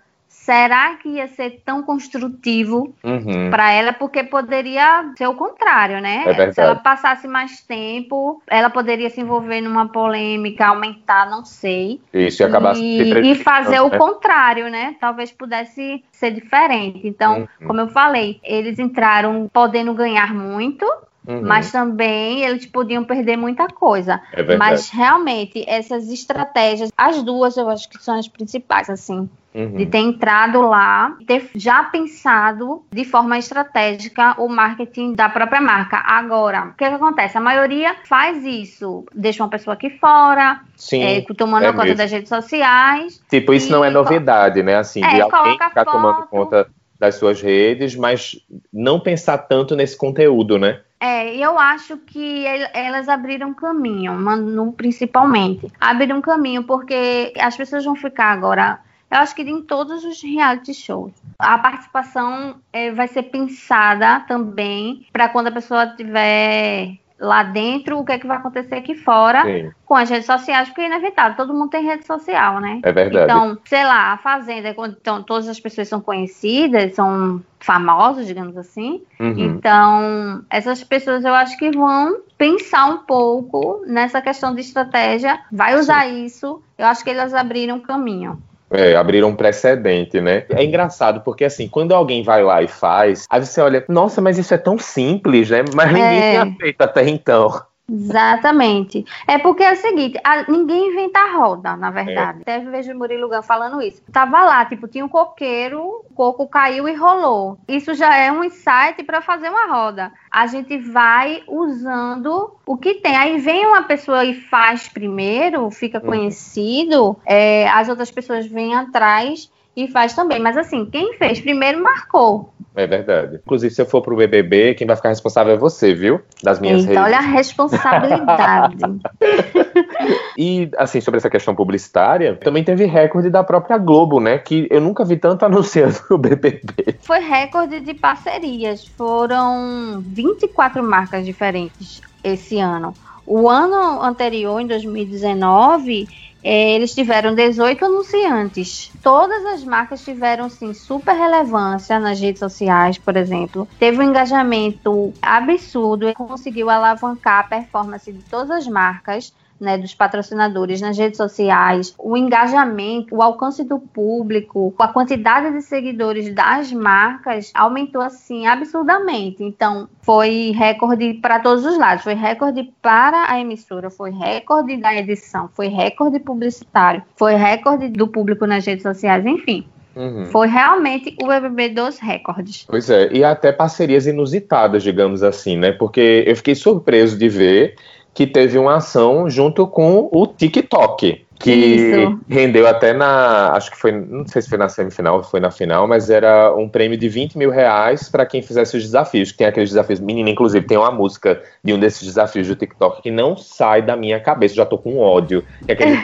será que ia ser tão construtivo uhum. para ela? Porque poderia ser o contrário, né? É se ela passasse mais tempo, ela poderia se envolver numa polêmica, aumentar, não sei. Isso, e acabar e, e fazer o né? contrário, né? Talvez pudesse ser diferente. Então, uhum. como eu falei, eles entraram podendo ganhar muito, Uhum. Mas também eles podiam perder muita coisa. É mas realmente essas estratégias, as duas eu acho que são as principais, assim. Uhum. De ter entrado lá, ter já pensado de forma estratégica o marketing da própria marca. Agora, o que, que acontece? A maioria faz isso, deixa uma pessoa aqui fora, Sim, é, tomando é conta mesmo. das redes sociais. Tipo, isso não é novidade, né? Assim, é, de alguém ficar foto, tomando conta das suas redes, mas não pensar tanto nesse conteúdo, né? É, eu acho que elas abriram caminho, Manu principalmente. Abriram caminho porque as pessoas vão ficar agora. Eu acho que em todos os reality shows. A participação é, vai ser pensada também para quando a pessoa tiver lá dentro, o que é que vai acontecer aqui fora Sim. com as redes sociais, porque é inevitável, todo mundo tem rede social, né? É verdade. Então, sei lá, a Fazenda, então, todas as pessoas são conhecidas, são famosas, digamos assim. Uhum. Então, essas pessoas eu acho que vão pensar um pouco nessa questão de estratégia, vai usar Sim. isso. Eu acho que elas abriram caminho. É, abriram um precedente, né? É engraçado, porque assim, quando alguém vai lá e faz, aí você olha, nossa, mas isso é tão simples, né? Mas ninguém é. tinha feito até então. Exatamente. É porque é o seguinte, a, ninguém inventa a roda, na verdade. É. Até vejo o Murilo Gun falando isso. Tava lá, tipo, tinha um coqueiro, o coco caiu e rolou. Isso já é um insight para fazer uma roda. A gente vai usando o que tem. Aí vem uma pessoa e faz primeiro, fica uhum. conhecido, é, as outras pessoas vêm atrás e faz também. Mas assim, quem fez primeiro marcou. É verdade. Inclusive, se eu for pro BBB, quem vai ficar responsável é você, viu? Das minhas Eita, redes. olha a responsabilidade. [laughs] e, assim, sobre essa questão publicitária, também teve recorde da própria Globo, né? Que eu nunca vi tanto [laughs] anunciando o BBB. Foi recorde de parcerias. Foram 24 marcas diferentes esse ano. O ano anterior, em 2019 é, eles tiveram 18 anunciantes. Todas as marcas tiveram, sim, super relevância nas redes sociais, por exemplo. Teve um engajamento absurdo e conseguiu alavancar a performance de todas as marcas né, dos patrocinadores nas redes sociais, o engajamento, o alcance do público, a quantidade de seguidores das marcas aumentou assim absurdamente. Então, foi recorde para todos os lados. Foi recorde para a emissora, foi recorde da edição, foi recorde publicitário, foi recorde do público nas redes sociais, enfim. Uhum. Foi realmente o BBB dos recordes. Pois é, e até parcerias inusitadas, digamos assim, né? Porque eu fiquei surpreso de ver que teve uma ação junto com o TikTok. Que Isso. rendeu até na. Acho que foi. Não sei se foi na semifinal ou foi na final, mas era um prêmio de 20 mil reais para quem fizesse os desafios. Tem aqueles desafios. Menina, inclusive, tem uma música de um desses desafios do TikTok que não sai da minha cabeça. Já tô com ódio. Que é aquele.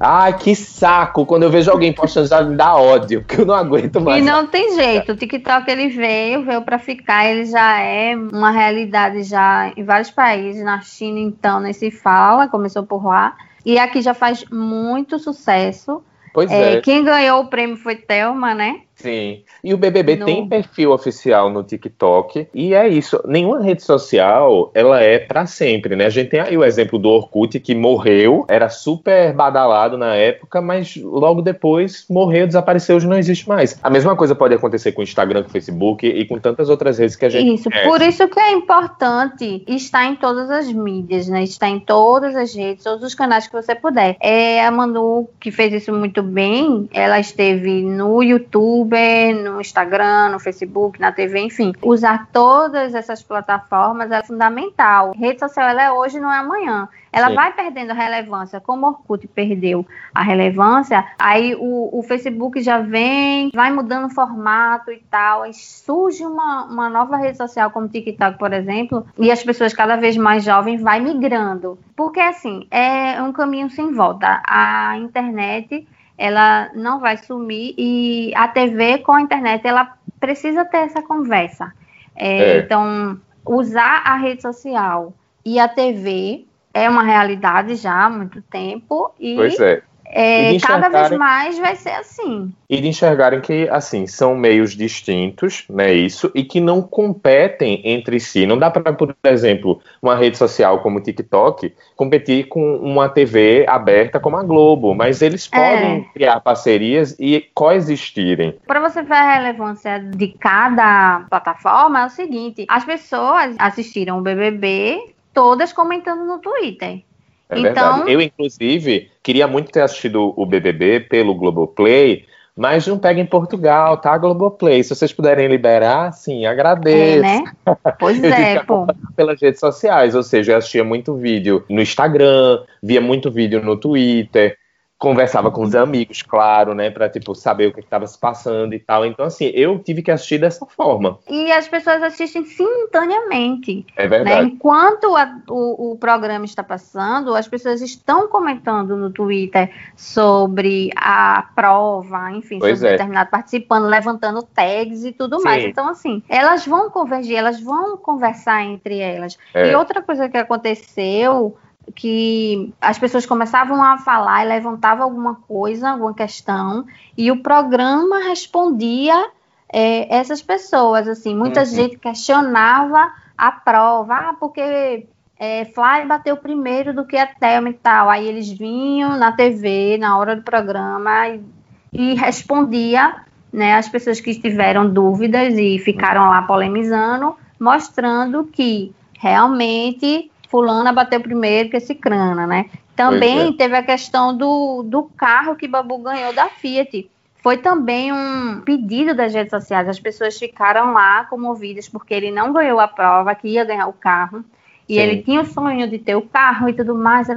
Ai, que saco! Quando eu vejo alguém postando já me dá ódio, porque eu não aguento mais. E não tem jeito, o TikTok ele veio, veio para ficar, ele já é uma realidade já em vários países, na China então nem se fala, começou por lá, e aqui já faz muito sucesso. Pois É, é. quem ganhou o prêmio foi Thelma, né? Sim. E o BBB No- tem perfil oficial no TikTok. E é isso. Nenhuma rede social, ela é pra sempre, né? A gente tem aí o exemplo do Orkut, que morreu, era super badalado na época, mas logo depois morreu, desapareceu, hoje não existe mais. A mesma coisa pode acontecer com o Instagram, com o Facebook e com tantas outras redes que a gente Isso, conhece. por isso que é importante estar em todas as mídias, né? Estar em todas as redes, todos os canais que você puder. É, a Manu, que fez isso muito bem, ela esteve no YouTube, no Instagram, no Facebook, na TV, enfim. Usar todas essas plataformas é fundamental. Rede social, ela é hoje, não é amanhã. Ela Sim. vai perdendo relevância, como o Orkut perdeu a relevância, aí o, o Facebook já vem, vai mudando o formato e tal, aí surge uma, uma nova rede social como o TikTok, por exemplo, e as pessoas cada vez mais jovens vai migrando. Porque assim, é um caminho sem volta. A internet, ela não vai sumir e a TV com a internet, ela precisa ter essa conversa. É, É. Então, usar a rede social e a TV é uma realidade já há muito tempo e Pois é. É, cada vez mais vai ser assim. E de enxergarem que, assim, são meios distintos, né, isso, e que não competem entre si. Não dá para, por exemplo, uma rede social como o TikTok competir com uma TV aberta como a Globo, mas eles É. podem criar parcerias e coexistirem. Para você ver a relevância de cada plataforma, é o seguinte: as pessoas assistiram o BBB todas comentando no Twitter. É Então- verdade. Eu, inclusive, queria muito ter assistido o BBB pelo Globoplay, mas não pega em Portugal, tá? Globoplay. Se vocês puderem liberar, sim, É, agradeço. né? [laughs] Pois Eu tive é, que pô. pelas redes sociais, ou seja, eu assistia muito vídeo no Instagram, via muito vídeo no Twitter, conversava com os amigos, claro, né, para tipo saber o que estava se passando e tal. Então assim, eu tive que assistir dessa forma. E as pessoas assistem simultaneamente. É né? verdade. Enquanto a- o, o programa está passando, as pessoas estão comentando no Twitter sobre a prova, enfim, Pois sobre é. determinado participando, levantando tags e tudo Sim. mais. Então, assim, elas vão convergir, elas vão conversar entre elas. É. E outra coisa que aconteceu que as pessoas começavam a falar e levantavam alguma coisa, alguma questão, e o programa respondia é, essas pessoas, assim, muita Uhum. gente questionava a prova, ah, porque é, Fly bateu primeiro do que a Thelma e tal, aí eles vinham na TV, na hora do programa, e, e respondia, né, as pessoas que tiveram dúvidas e ficaram lá polemizando, mostrando que realmente fulana bateu primeiro que esse crana, né? Também Pois teve a questão do, do carro que Babu ganhou da Fiat. Foi também um pedido das redes sociais. As pessoas ficaram lá comovidas porque ele não ganhou a prova, que ia ganhar o carro. E Sim. ele tinha o sonho de ter o carro e tudo mais.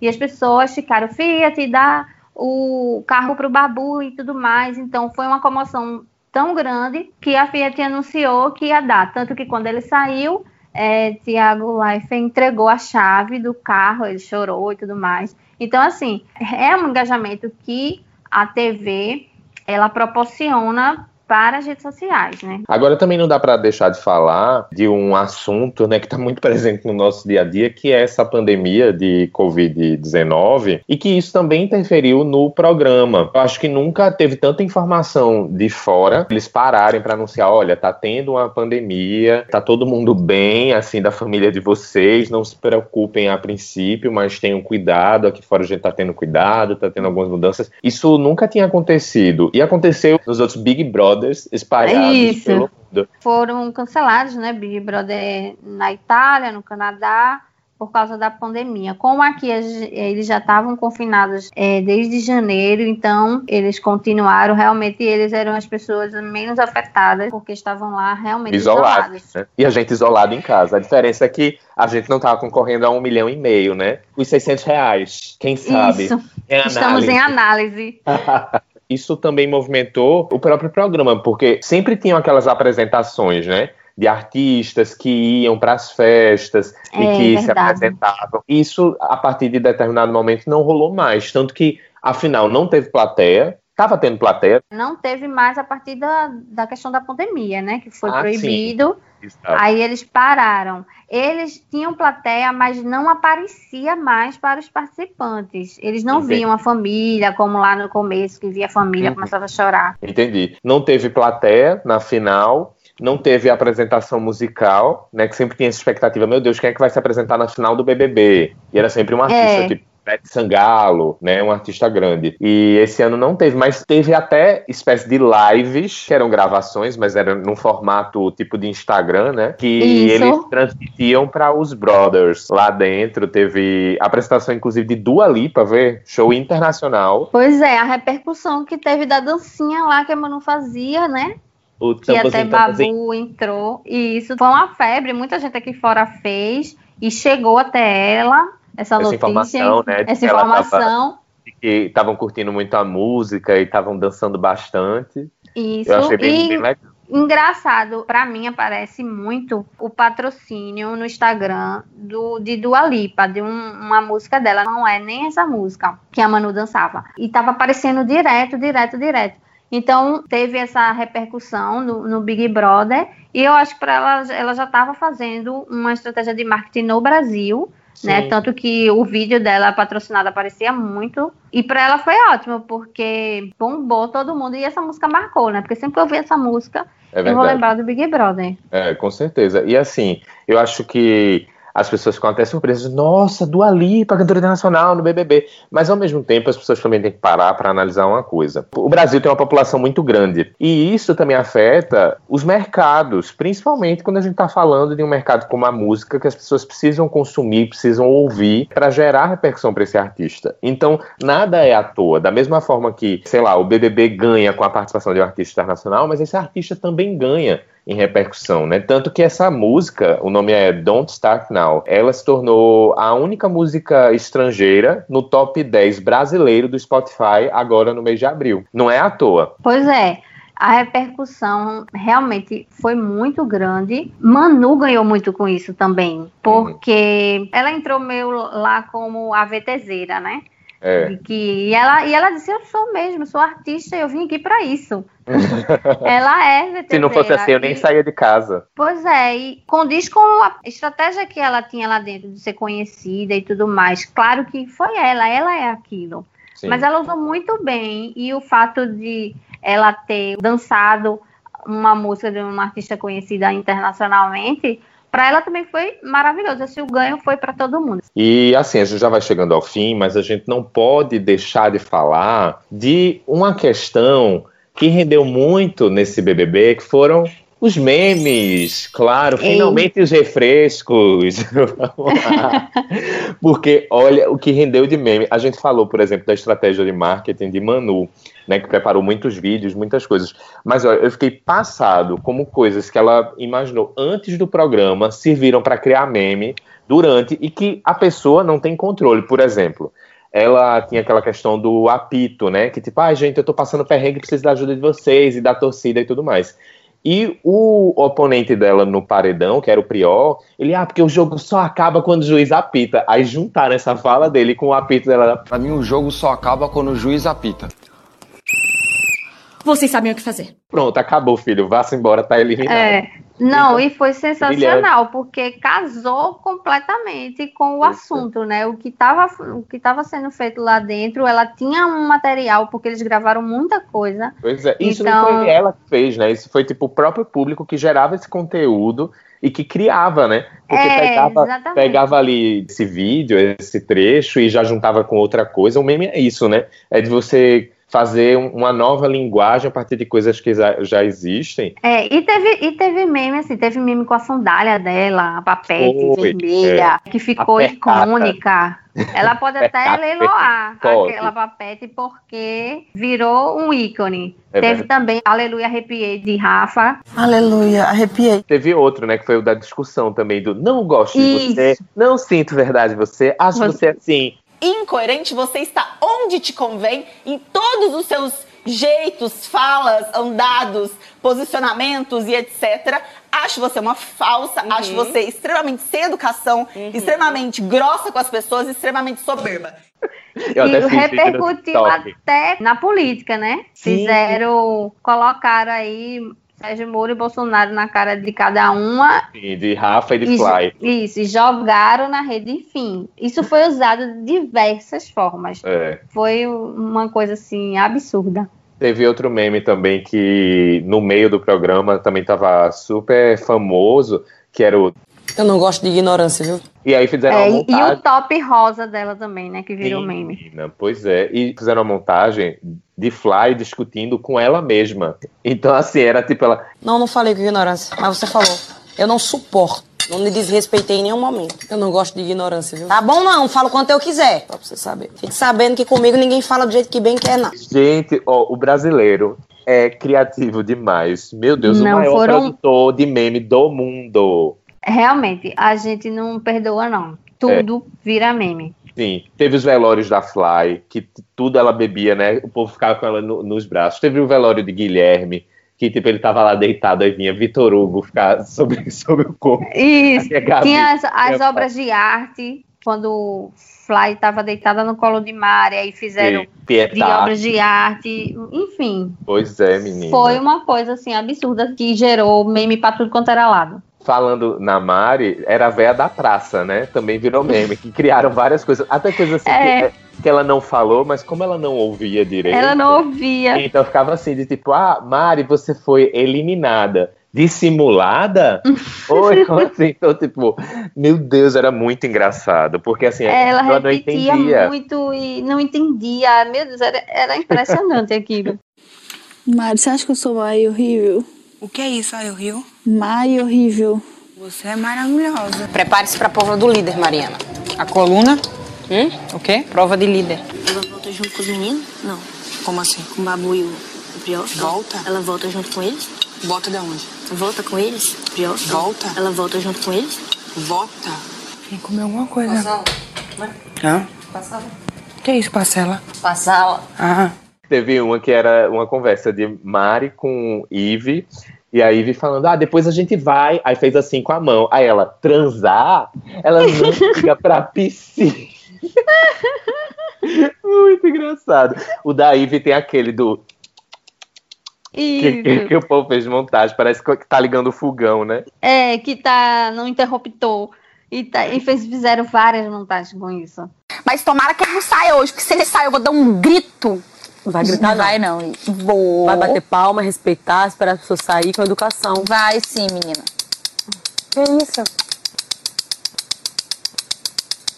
E as pessoas ficaram, Fiat, dá o carro para o Babu e tudo mais. Então foi uma comoção tão grande que a Fiat anunciou que ia dar. Tanto que quando ele saiu, é, Tiago Leifert entregou a chave do carro, ele chorou e tudo mais. Então, assim, é um engajamento que a TV ela proporciona para as redes sociais, né? Agora também não dá para deixar de falar de um assunto, né, que está muito [laughs] presente no nosso dia a dia, que é essa pandemia de Covid-19 e que isso também interferiu no programa. Eu acho que nunca teve tanta informação de fora, eles pararem para anunciar, olha, tá tendo uma pandemia, tá todo mundo bem, assim, da família de vocês, não se preocupem a princípio, mas tenham cuidado, aqui fora a gente tá tendo cuidado, tá tendo algumas mudanças. Isso nunca tinha acontecido e aconteceu nos outros Big Brothers espalhados Isso. pelo mundo. Foram cancelados, né? Big Brother na Itália, no Canadá, por causa da pandemia. Como aqui eles já estavam confinados é, desde janeiro, então eles continuaram. Realmente eles eram as pessoas menos afetadas porque estavam lá realmente isolados. isolados. Né? E a gente isolado em casa. A diferença é que a gente não estava concorrendo a um milhão e meio, né? Os 600 reais, quem sabe? Isso. Em Estamos em análise. [laughs] Isso também movimentou o próprio programa, porque sempre tinham aquelas apresentações, né? de artistas que iam para as festas é, e que verdade. se apresentavam. Isso, a partir de determinado momento, não rolou mais. Tanto que, afinal, não teve plateia. Estava tendo plateia. Não teve mais a partir da, da questão da pandemia, né? Que foi ah, proibido. Aí eles pararam. Eles tinham plateia, mas não aparecia mais para os participantes. Eles não Entendi. viam a família, como lá no começo, que via a família, uhum. começava a chorar. Entendi. Não teve plateia na final não teve apresentação musical, né? Que sempre tinha essa expectativa, meu Deus, quem é que vai se apresentar na final do BBB? E era sempre um artista, é. tipo Beth Sangalo, né, um artista grande. E esse ano não teve, mas teve até espécie de lives, que eram gravações, mas eram num formato tipo de Instagram, né, que Isso. eles transmitiam para os brothers. Lá dentro teve apresentação inclusive de Dua Lipa, ver, show internacional. Pois é, a repercussão que teve da dancinha lá que a Manu fazia, né? O que até Babu entrou. E isso foi uma febre, muita gente aqui fora fez e chegou até ela essa, essa notícia, informação, né, essa informação. que estavam curtindo muito a música e estavam dançando bastante. Isso. Eu achei bem, e... bem legal. Engraçado, para mim aparece muito o patrocínio no Instagram do, de Dua Lipa, de um, uma música dela. Não é nem essa música que a Manu dançava. E tava aparecendo direto, direto, direto. Então, teve essa repercussão no, no Big Brother, e eu acho que para ela, ela já estava fazendo uma estratégia de marketing no Brasil, né? Tanto que o vídeo dela patrocinado aparecia muito. E para ela foi ótimo, porque bombou todo mundo e essa música marcou, né? Porque sempre que eu vi essa música, é eu vou lembrar do Big Brother. É, com certeza. E assim, eu acho que as pessoas ficam até surpresas. Nossa, Dua Lipa, cantora internacional no BBB. Mas ao mesmo tempo, as pessoas também têm que parar para analisar uma coisa. O Brasil tem uma população muito grande e isso também afeta os mercados, principalmente quando a gente está falando de um mercado como a música, que as pessoas precisam consumir, precisam ouvir para gerar repercussão para esse artista. Então, nada é à toa. Da mesma forma que, sei lá, o BBB ganha com a participação de um artista internacional, mas esse artista também ganha em repercussão, né? Tanto que essa música, o nome é Don't Start Now, ela se tornou a única música estrangeira no top 10 brasileiro do Spotify agora no mês de abril. Não é à toa. Pois é. A repercussão realmente foi muito grande. Manu ganhou muito com isso também, porque uhum. ela entrou meio lá como a VTZera, né? É. Que, e, ela, e ela disse: Eu sou mesmo, sou artista, eu vim aqui para isso. [laughs] ela é veterinária. Se não fosse assim, eu nem saía de casa. Pois é, e condiz com a estratégia que ela tinha lá dentro de ser conhecida e tudo mais. Claro que foi ela, ela é aquilo. Sim. Mas ela usou muito bem, e o fato de ela ter dançado uma música de uma artista conhecida internacionalmente para ela também foi maravilhoso. Assim, o ganho foi para todo mundo. E assim, a gente já vai chegando ao fim, mas a gente não pode deixar de falar de uma questão que rendeu muito nesse BBB, que foram os memes, claro, Ei. finalmente os refrescos. [laughs] Porque olha o que rendeu de meme. A gente falou, por exemplo, da estratégia de marketing de Manu, né, que preparou muitos vídeos, muitas coisas. Mas olha, eu fiquei passado como coisas que ela imaginou antes do programa serviram para criar meme durante e que a pessoa não tem controle. Por exemplo, ela tinha aquela questão do apito, né? Que tipo, ah, gente, eu tô passando perrengue, preciso da ajuda de vocês e da torcida e tudo mais. E o oponente dela no paredão, que era o Prior, ele, ah, porque o jogo só acaba quando o juiz apita. Aí juntaram essa fala dele com o apito dela. Pra mim, o jogo só acaba quando o juiz apita. Vocês sabem o que fazer. Pronto, acabou, filho. Vá-se embora, tá eliminado. É. Não, então, e foi sensacional, porque casou completamente com o assunto, né? O que estava o que tava sendo feito lá dentro, ela tinha um material, porque eles gravaram muita coisa. Pois é, isso então... não foi ela que fez, né? Isso foi tipo o próprio público que gerava esse conteúdo e que criava, né? Porque é, pegava, pegava ali esse vídeo, esse trecho e já juntava com outra coisa. O meme é isso, né? É de você fazer um- uma nova linguagem a partir de coisas que já, existem. É, e teve, e teve meme, assim, teve meme com a sandália dela, a papete Foi, vermelha, que ficou icônica. Ela pode [laughs] até leiloar pode. aquela papete porque virou um ícone. É teve verdade. também Aleluia Arrepiei de Rafa. Aleluia, arrepiei. Teve outro, né, que foi o da discussão também, do não gosto de você, Isso. não sinto verdade em você, acho Você- você assim. Incoerente, você está onde te convém, em todos os seus jeitos, falas, andados, posicionamentos e etc. Acho você uma falsa, Uhum. acho você extremamente sem educação, extremamente grossa com as pessoas, extremamente soberba. Eu e no repercutiu até na política, né? Sim. Fizeram, colocaram aí Sérgio Moro e Bolsonaro na cara de cada uma Sim, de Rafa e de Fly. Isso, e jogaram na rede, enfim. Isso foi usado de diversas formas. É. Foi uma coisa assim absurda. Teve outro meme também que no meio do programa também tava super famoso, que era o. Eu não gosto de ignorância, viu? E aí fizeram É, uma e, e montagem. o top rosa dela também, né? Que virou Sim, meme. Pois é, e fizeram uma montagem de Fly discutindo com ela mesma. Então, assim, era tipo ela. Não, não falei com ignorância, mas você falou. Eu não suporto. Não me desrespeitei em nenhum momento. Eu não gosto de ignorância, viu? Tá bom não, falo quanto eu quiser. Pra você saber. Fique sabendo que comigo ninguém fala do jeito que bem quer, não. Gente, ó, o brasileiro é criativo demais. Meu Deus, Não, o maior foram- produtor de meme do mundo. Realmente, a gente não perdoa, não. Tudo vira meme. Sim, teve os velórios da Fly, que tudo ela bebia, né? O povo ficava com ela no- nos braços. Teve o velório de Guilherme, que tipo, ele tava lá deitado, aí vinha Vitor Hugo ficar [laughs] sobre, sobre o corpo. Isso. Tinha as, as obras de arte, quando Fly estava deitada no colo de Mari, aí fizeram de obras de arte, enfim. Pois é, menina. Foi uma coisa assim absurda que gerou meme pra tudo quanto era lado. Falando na Mari, era a véia da praça, né? Também virou meme, que criaram várias coisas, até coisas assim É. que, que ela não falou, mas como ela não ouvia direito. Ela não ouvia. Então ficava assim, de tipo, ah, Mari, você foi eliminada. Dissimulada? [laughs] Oi, como assim? Então, tipo, meu Deus, era muito engraçado. Porque assim, Ela não repetia entendia. muito e não entendia. Meu Deus, era, era impressionante aquilo. Mário, você acha que eu sou e horrível? O que é isso, o Rio? E horrível. Você é maravilhosa. Prepare-se pra prova do líder, Mariana. A coluna? Hum? O quê? Prova de líder. Ela volta junto com os meninos? Não. Como assim? Com o Babu e o o Priol? Volta? Ela volta junto com eles? Volta de onde? Volta com eles? Priol? Volta? Ela volta junto com eles? Volta. Vem comer alguma coisa. Hã? Passala. Que é isso, parcela? Passala. Ah, Teve uma que era uma conversa de Mari com Ive. E a Ive falando, ah, depois a gente vai. Aí fez assim com a mão. Aí ela, transar? Ela não fica pra piscina. [laughs] Muito engraçado. O da Ive tem aquele do. Que, que, que o povo fez montagem. Parece que tá ligando o fogão, né? É, que tá no interruptor. E, tá, e fez, fizeram várias montagens com isso. Mas tomara que ele não saia hoje, porque se ele sair, eu vou dar um grito. Não vai gritar, não. Vai não. Vou. Vai bater palma, respeitar, esperar as pessoas sair com educação. Vai sim, menina. Que isso?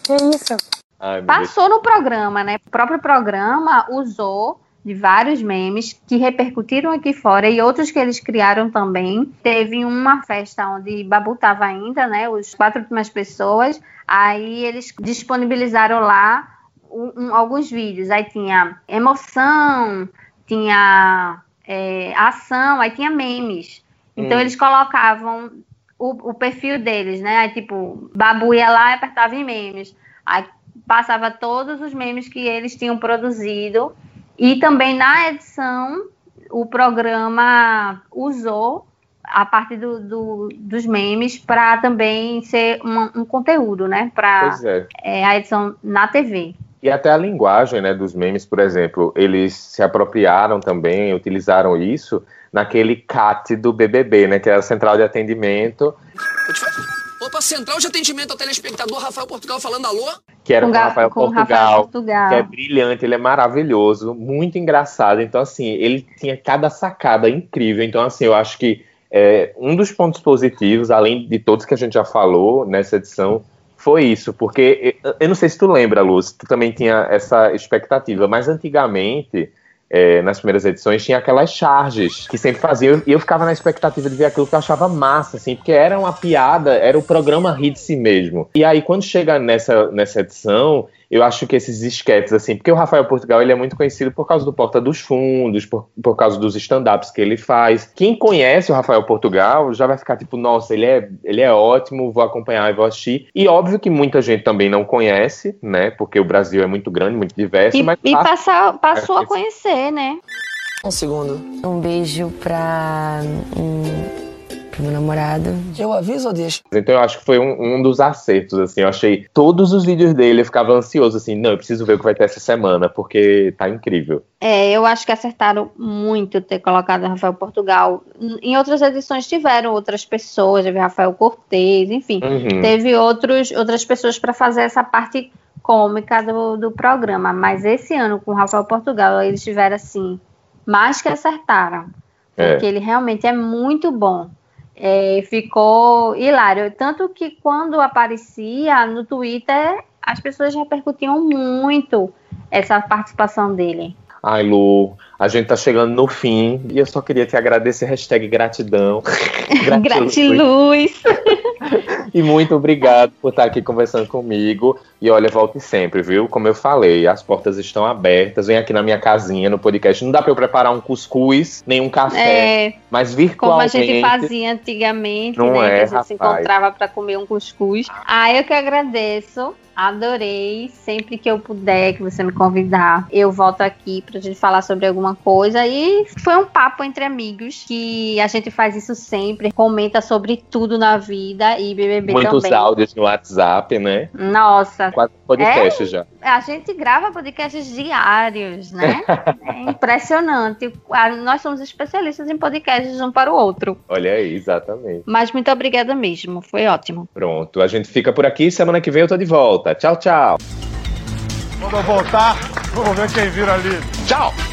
Que isso? Ai. Passou no programa, né? O próprio programa usou de vários memes que repercutiram aqui fora e outros que eles criaram também. Teve uma festa onde Babu tava ainda, né? Os quatro últimas pessoas. Aí eles disponibilizaram lá um- um- alguns vídeos. Aí tinha emoção, tinha é, ação, aí tinha memes. Então Hum. eles colocavam o, o perfil deles, né? Aí, tipo, Babu ia lá e apertava em memes. Aí passava todos os memes que eles tinham produzido. E também na edição, o programa usou a parte do, do- dos memes para também ser uma- um conteúdo, né? Para Pois é. a edição na TV. E até a linguagem né, dos memes, por exemplo, eles se apropriaram também, utilizaram isso naquele CAT do BBB, né, que era a Central de Atendimento, Opa, central de atendimento ao telespectador Rafael Portugal falando alô? que era Com com, Rafael com Portugal, Rafael Portugal. que é brilhante, ele é maravilhoso, muito engraçado. Então, assim, ele tinha cada sacada incrível. Então, assim, eu acho que é, um dos pontos positivos, além de todos que a gente já falou nessa edição, foi isso, porque eu- não sei se tu lembra, Luz, tu também tinha essa expectativa, mas antigamente é, nas primeiras edições, tinha aquelas charges que sempre faziam, e eu ficava na expectativa de ver aquilo que eu achava massa, assim, porque era uma piada, era o programa rir de si mesmo. E aí, quando chega nessa, nessa edição, eu acho que esses esquetes, assim, porque o Rafael Portugal ele é muito conhecido por causa do Porta dos Fundos, por, por causa dos stand-ups que ele faz. Quem conhece o Rafael Portugal já vai ficar tipo, nossa, ele é, ele é ótimo, vou acompanhar e vou assistir. E óbvio que muita gente também não conhece, né? Porque o Brasil é muito grande, muito diverso. E, mas e passa- passar, passou É, a conhecer, né? Um segundo. Um beijo pra. Um, pro meu namorado. Eu aviso ou deixo? Então eu acho que foi um, um dos acertos, assim. Eu achei todos os vídeos dele, eu ficava ansioso, assim, não, eu preciso ver o que vai ter essa semana, porque tá incrível. É, eu acho que acertaram muito ter colocado o Rafael Portugal. Em outras edições tiveram outras pessoas, teve Rafael Cortez, enfim, Uhum. teve outros, outras pessoas para fazer essa parte cômica do, do programa. Mas esse ano, com o Rafael Portugal, eles tiveram assim, mais que acertaram. É. Porque ele realmente é muito bom. É, ficou hilário. Tanto que quando aparecia no Twitter, as pessoas repercutiam muito essa participação dele. Ai, Lu, a gente tá chegando no fim e eu só queria te agradecer, hashtag gratidão. [laughs] Gratiluz. E muito obrigado por estar aqui conversando comigo. E olha, volte sempre, viu? Como eu falei, as portas estão abertas. Vem aqui na minha casinha, no podcast. Não dá pra eu preparar um cuscuz, nem um café, É, mas como a virtualmente. gente fazia antigamente, Não né? é, que a gente se rapaz. encontrava para comer um cuscuz. Ah, eu que agradeço. Adorei. Sempre que eu puder, que você me convidar, eu volto aqui pra gente falar sobre alguma coisa. E foi um papo entre amigos que a gente faz isso sempre. Comenta sobre tudo na vida e BBB Muitos também. áudios no WhatsApp, né? Nossa, Quase podcast É? já. a gente grava podcasts diários, né? [laughs] É impressionante. Nós somos especialistas em podcasts um para o outro. Olha aí, exatamente. Mas muito obrigada mesmo, foi ótimo. Pronto, a gente fica por aqui. Semana que vem eu tô de volta. Tchau, tchau. Quando eu voltar, vamos ver quem vira ali. Tchau!